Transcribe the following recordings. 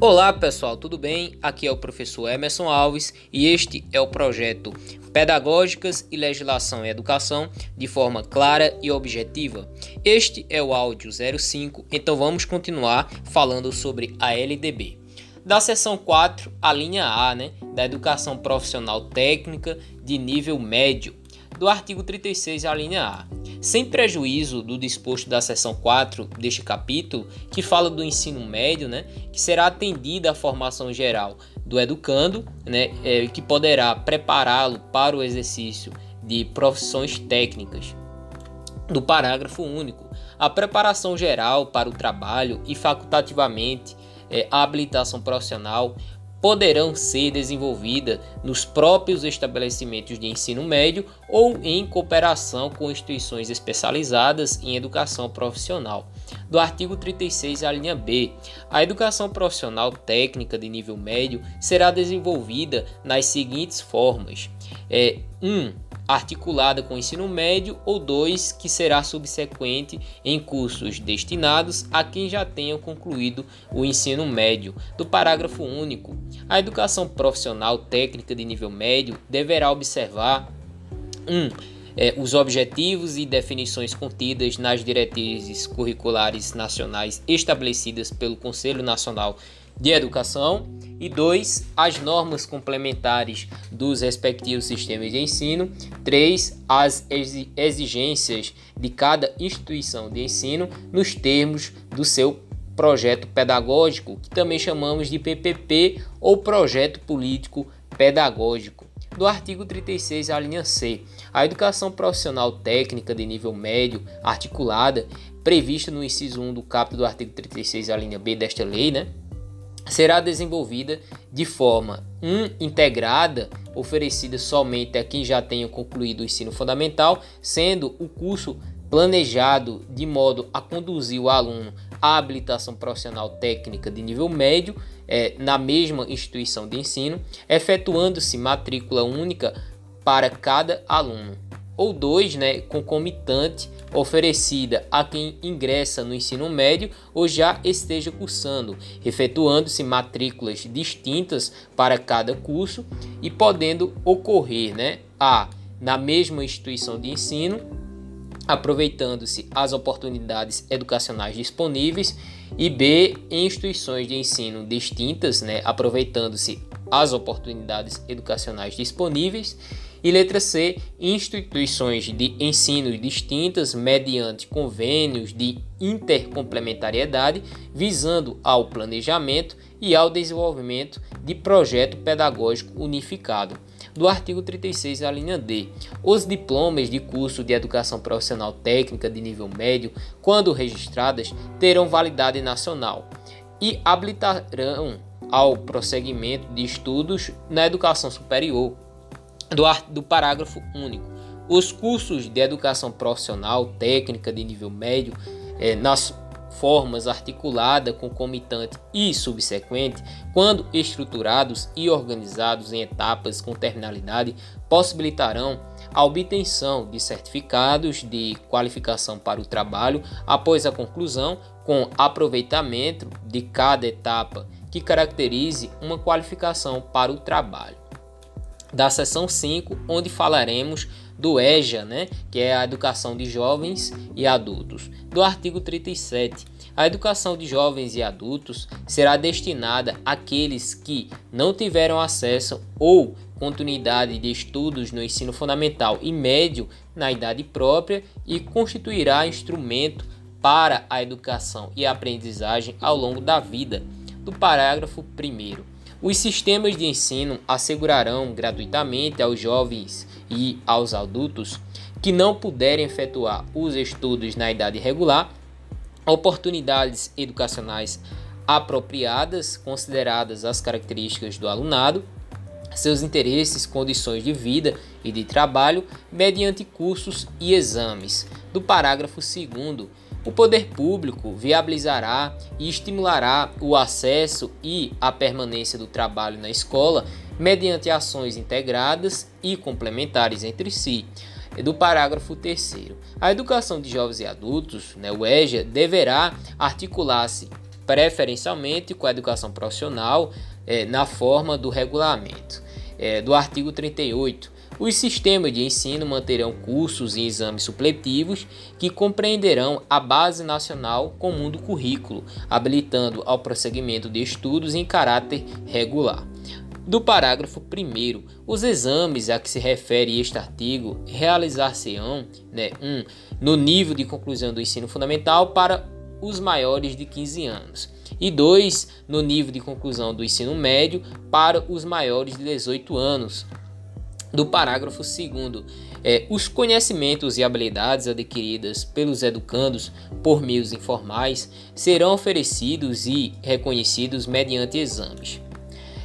Olá pessoal, tudo bem? Aqui é o professor Emerson Alves e este é o projeto Pedagógicas e Legislação em Educação de forma clara e objetiva. Este é o áudio 05, então vamos continuar falando sobre a LDB. Da seção 4, a linha A, né, da Educação Profissional Técnica de nível médio, do artigo 36, a linha A sem prejuízo do disposto da seção 4 deste capítulo, que fala do ensino médio, né, que será atendida a formação geral do educando, né, é, que poderá prepará-lo para o exercício de profissões técnicas. Do parágrafo único, a preparação geral para o trabalho e facultativamente é, a habilitação profissional poderão ser desenvolvidas nos próprios estabelecimentos de ensino médio ou em cooperação com instituições especializadas em educação profissional. Do artigo 36, a linha B, a educação profissional técnica de nível médio será desenvolvida nas seguintes formas: é, 1. Um, articulada com o ensino médio, ou dois, que será subsequente em cursos destinados a quem já tenha concluído o ensino médio. Do parágrafo único, a educação profissional técnica de nível médio deverá observar 1. Um, é, os objetivos e definições contidas nas diretrizes curriculares nacionais estabelecidas pelo Conselho Nacional de Educação e dois, as normas complementares dos respectivos sistemas de ensino, três, as exigências de cada instituição de ensino nos termos do seu projeto pedagógico, que também chamamos de PPP ou projeto político pedagógico. Do artigo 36, a linha C, a educação profissional técnica de nível médio articulada, prevista no inciso 1 do capítulo do artigo 36, a linha B desta lei, né? Será desenvolvida de forma um, integrada, oferecida somente a quem já tenha concluído o ensino fundamental, sendo o curso planejado de modo a conduzir o aluno à habilitação profissional técnica de nível médio é, na mesma instituição de ensino, efetuando-se matrícula única para cada aluno ou dois, né, concomitante oferecida a quem ingressa no ensino médio ou já esteja cursando, efetuando-se matrículas distintas para cada curso e podendo ocorrer, né, a na mesma instituição de ensino, aproveitando-se as oportunidades educacionais disponíveis e B em instituições de ensino distintas, né, aproveitando-se as oportunidades educacionais disponíveis e letra C, instituições de ensino distintas mediante convênios de intercomplementariedade, visando ao planejamento e ao desenvolvimento de projeto pedagógico unificado. Do artigo 36, a linha D. Os diplomas de curso de educação profissional técnica de nível médio, quando registradas, terão validade nacional e habilitarão ao prosseguimento de estudos na educação superior do, do parágrafo único. Os cursos de educação profissional técnica de nível médio, é, nas formas articulada, concomitante e subsequente, quando estruturados e organizados em etapas com terminalidade, possibilitarão a obtenção de certificados de qualificação para o trabalho após a conclusão, com aproveitamento de cada etapa que caracterize uma qualificação para o trabalho da seção 5, onde falaremos do EJA, né, que é a educação de jovens e adultos. Do artigo 37, a educação de jovens e adultos será destinada àqueles que não tiveram acesso ou continuidade de estudos no ensino fundamental e médio na idade própria e constituirá instrumento para a educação e aprendizagem ao longo da vida. Do parágrafo 1 os sistemas de ensino assegurarão gratuitamente aos jovens e aos adultos que não puderem efetuar os estudos na idade regular oportunidades educacionais apropriadas, consideradas as características do alunado, seus interesses, condições de vida e de trabalho, mediante cursos e exames. Do parágrafo 2 o poder público viabilizará e estimulará o acesso e a permanência do trabalho na escola mediante ações integradas e complementares entre si. Do parágrafo 3. A educação de jovens e adultos, né, o EJA, deverá articular-se preferencialmente com a educação profissional é, na forma do regulamento. É, do artigo 38, os sistemas de ensino manterão cursos e exames supletivos que compreenderão a base nacional comum do currículo, habilitando ao prosseguimento de estudos em caráter regular. Do parágrafo 1, os exames a que se refere este artigo realizar-se-ão né, um, no nível de conclusão do ensino fundamental para os maiores de 15 anos, e dois no nível de conclusão do ensino médio para os maiores de 18 anos, do parágrafo 2 é, os conhecimentos e habilidades adquiridas pelos educandos por meios informais serão oferecidos e reconhecidos mediante exames.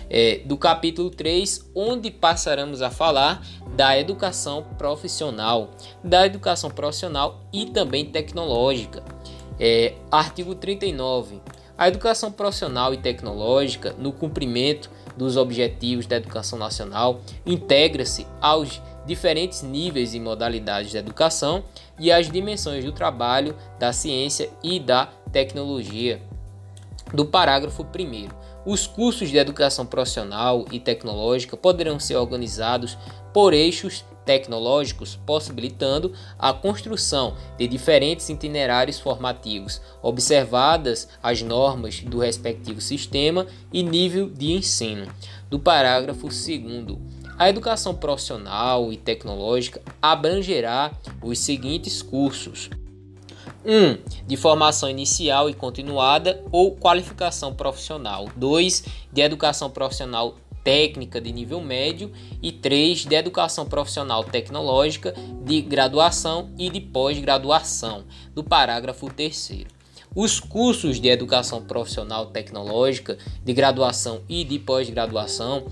É, do capítulo 3, onde passaremos a falar da educação profissional, da educação profissional e também tecnológica. É, artigo 39. A educação profissional e tecnológica, no cumprimento dos objetivos da educação nacional integra-se aos diferentes níveis e modalidades da educação e às dimensões do trabalho, da ciência e da tecnologia. Do parágrafo 1. Os cursos de educação profissional e tecnológica poderão ser organizados por eixos tecnológicos, possibilitando a construção de diferentes itinerários formativos, observadas as normas do respectivo sistema e nível de ensino. Do parágrafo 2. A educação profissional e tecnológica abrangerá os seguintes cursos: 1. Um, de formação inicial e continuada ou qualificação profissional. 2. De educação profissional técnica de nível médio e 3 de educação profissional tecnológica de graduação e de pós-graduação, do parágrafo 3 os cursos de educação profissional tecnológica, de graduação e de pós-graduação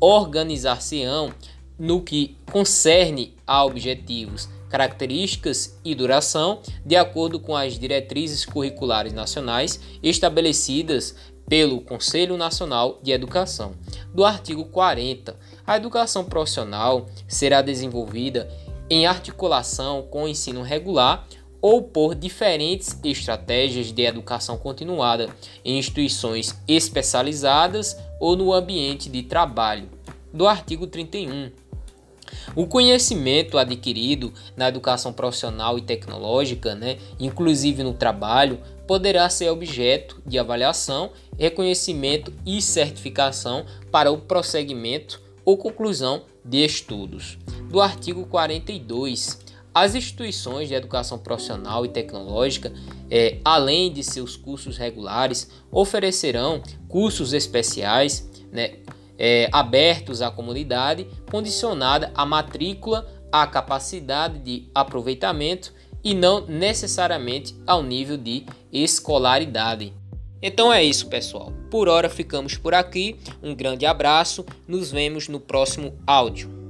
organizar-se-ão no que concerne a objetivos, características e duração, de acordo com as diretrizes curriculares nacionais estabelecidas pelo Conselho Nacional de Educação. Do artigo 40, a educação profissional será desenvolvida em articulação com o ensino regular ou por diferentes estratégias de educação continuada em instituições especializadas ou no ambiente de trabalho. Do artigo 31, o conhecimento adquirido na educação profissional e tecnológica, né, inclusive no trabalho, poderá ser objeto de avaliação, reconhecimento e certificação para o prosseguimento ou conclusão de estudos. Do artigo 42, as instituições de educação profissional e tecnológica, é, além de seus cursos regulares, oferecerão cursos especiais, né, é, abertos à comunidade, condicionada à matrícula, à capacidade de aproveitamento e não necessariamente ao nível de escolaridade. Então é isso, pessoal. Por hora ficamos por aqui. Um grande abraço. Nos vemos no próximo áudio.